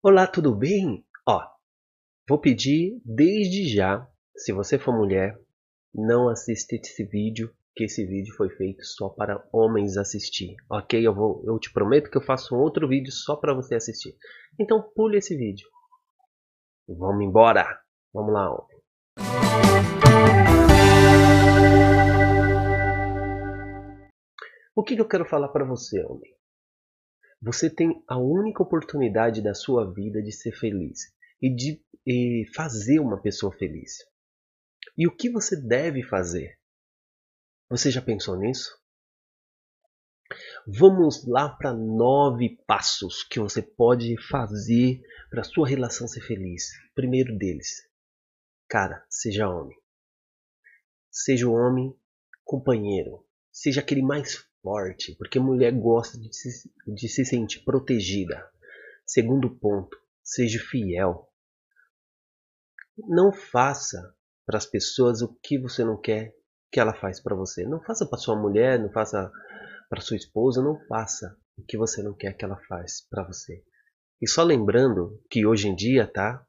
Olá, tudo bem? Ó, vou pedir desde já, se você for mulher, não assista esse vídeo, que esse vídeo foi feito só para homens assistir, ok? Eu, vou, eu te prometo que eu faço um outro vídeo só para você assistir. Então pule esse vídeo. Vamos embora! Vamos lá, homem. O que, que eu quero falar para você, homem? Você tem a única oportunidade da sua vida de ser feliz e de e fazer uma pessoa feliz. E o que você deve fazer? Você já pensou nisso? Vamos lá para nove passos que você pode fazer para sua relação ser feliz. Primeiro deles, cara, seja homem. Seja o homem companheiro. Seja aquele mais porque mulher gosta de se, de se sentir protegida. Segundo ponto, seja fiel. Não faça para as pessoas o que você não quer que ela faz para você. Não faça para sua mulher, não faça para sua esposa, não faça o que você não quer que ela faz para você. E só lembrando que hoje em dia, tá?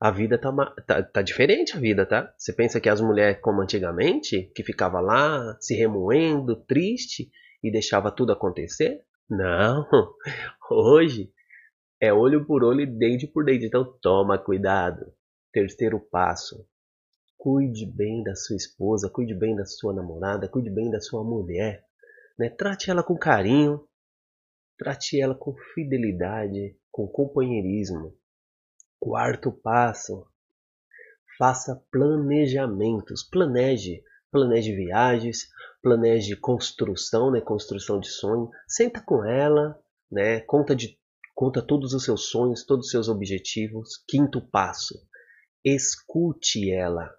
A vida tá, tá, tá, diferente a vida, tá? Você pensa que as mulheres como antigamente, que ficava lá se remoendo, triste e deixava tudo acontecer? Não. Hoje é olho por olho e dente por dente. Então toma cuidado. Terceiro passo. Cuide bem da sua esposa, cuide bem da sua namorada, cuide bem da sua mulher. Né? Trate ela com carinho, trate ela com fidelidade, com companheirismo. Quarto passo: faça planejamentos. Planeje, planeje viagens, planeje construção, né, construção de sonho. Senta com ela, né, conta de conta todos os seus sonhos, todos os seus objetivos. Quinto passo: escute ela.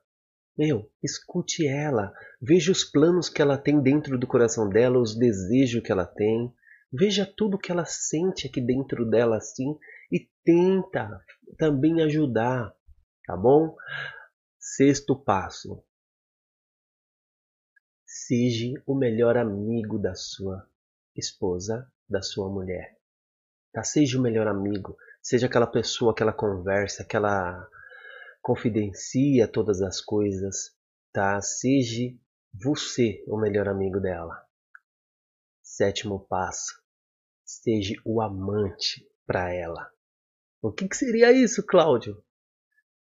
Meu, escute ela. Veja os planos que ela tem dentro do coração dela, os desejos que ela tem. Veja tudo que ela sente aqui dentro dela assim e tenta também ajudar, tá bom? Sexto passo. Seja o melhor amigo da sua esposa, da sua mulher. Tá? Seja o melhor amigo. Seja aquela pessoa que ela conversa, que ela confidencia todas as coisas, tá? Seja você o melhor amigo dela. Sétimo passo. Seja o amante para ela. O que, que seria isso, Cláudio?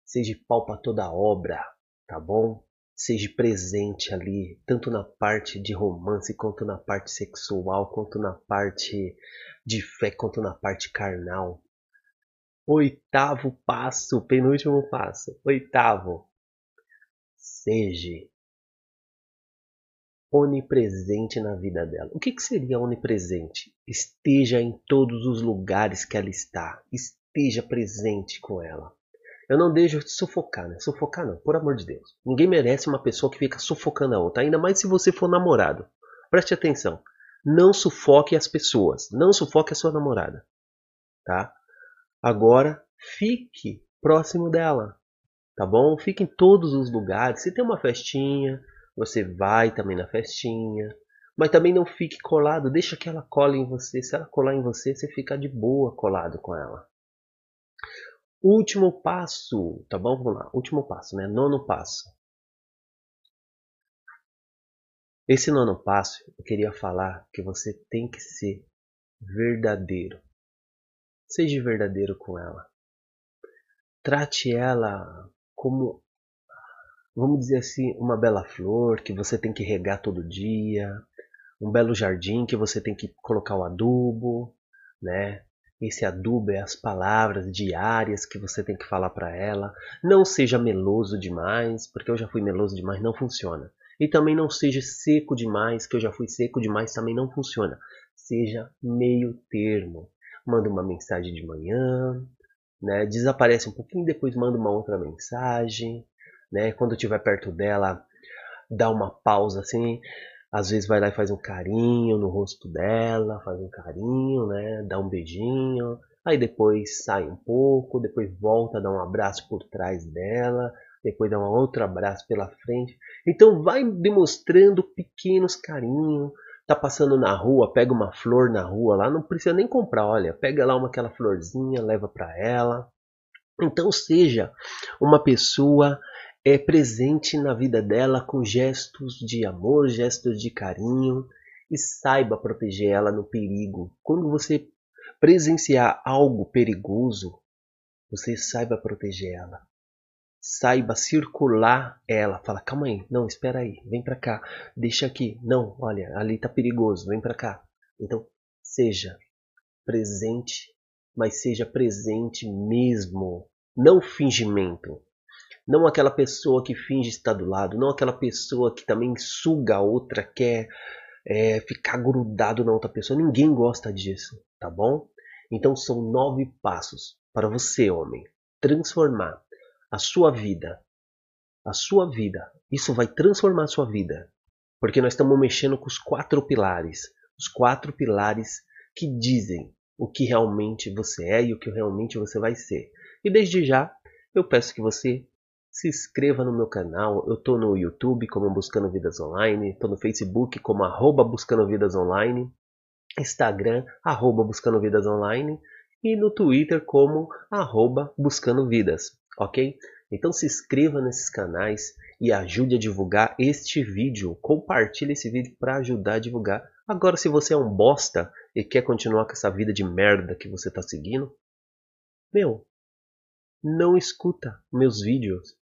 Seja pau para toda a obra, tá bom? Seja presente ali, tanto na parte de romance, quanto na parte sexual, quanto na parte de fé, quanto na parte carnal. Oitavo passo, penúltimo passo. Oitavo. Seja onipresente na vida dela. O que, que seria onipresente? Esteja em todos os lugares que ela está. Esteja presente com ela. Eu não deixo sufocar, né? Sufocar não, por amor de Deus. Ninguém merece uma pessoa que fica sufocando a outra, ainda mais se você for namorado. Preste atenção. Não sufoque as pessoas. Não sufoque a sua namorada. Tá? Agora, fique próximo dela. Tá bom? Fique em todos os lugares. Se tem uma festinha, você vai também na festinha. Mas também não fique colado, deixa que ela cole em você. Se ela colar em você, você fica de boa colado com ela. Último passo, tá bom? Vamos lá, último passo, né? Nono passo. Esse nono passo, eu queria falar que você tem que ser verdadeiro. Seja verdadeiro com ela. Trate ela como vamos dizer assim, uma bela flor que você tem que regar todo dia, um belo jardim que você tem que colocar o adubo, né? Esse adubo é as palavras diárias que você tem que falar para ela. Não seja meloso demais, porque eu já fui meloso demais, não funciona. E também não seja seco demais, que eu já fui seco demais, também não funciona. Seja meio termo. Manda uma mensagem de manhã, né? desaparece um pouquinho, depois manda uma outra mensagem né? Quando estiver perto dela, dá uma pausa assim, às vezes vai lá e faz um carinho no rosto dela, faz um carinho, né? Dá um beijinho, aí depois sai um pouco, depois volta, dá um abraço por trás dela, depois dá um outro abraço pela frente. Então vai demonstrando pequenos carinhos, tá passando na rua, pega uma flor na rua lá, não precisa nem comprar, olha, pega lá uma aquela florzinha, leva para ela. Então seja uma pessoa é presente na vida dela com gestos de amor, gestos de carinho e saiba proteger ela no perigo. Quando você presenciar algo perigoso, você saiba proteger ela. Saiba circular ela. Fala, calma aí, não, espera aí, vem para cá, deixa aqui. Não, olha, ali tá perigoso, vem para cá. Então, seja presente, mas seja presente mesmo, não fingimento. Não aquela pessoa que finge estar do lado, não aquela pessoa que também suga a outra, quer é, ficar grudado na outra pessoa. Ninguém gosta disso, tá bom? Então são nove passos para você, homem, transformar a sua vida. A sua vida. Isso vai transformar a sua vida. Porque nós estamos mexendo com os quatro pilares. Os quatro pilares que dizem o que realmente você é e o que realmente você vai ser. E desde já, eu peço que você se inscreva no meu canal. Eu estou no YouTube como Buscando Vidas Online, estou no Facebook como arroba Buscando Vidas Online, Instagram arroba Buscando Vidas Online e no Twitter como arroba Buscando Vidas, ok? Então se inscreva nesses canais e ajude a divulgar este vídeo. Compartilhe esse vídeo para ajudar a divulgar. Agora, se você é um bosta e quer continuar com essa vida de merda que você está seguindo, meu, não escuta meus vídeos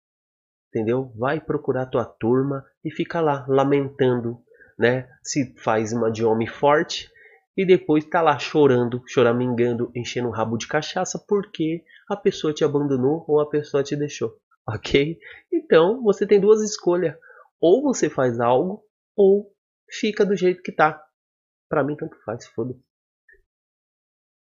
entendeu? Vai procurar tua turma e fica lá lamentando, né? Se faz uma de homem forte e depois tá lá chorando, choramingando, enchendo o rabo de cachaça porque a pessoa te abandonou ou a pessoa te deixou, ok? Então você tem duas escolhas: ou você faz algo ou fica do jeito que tá. Para mim tanto faz, foda-se.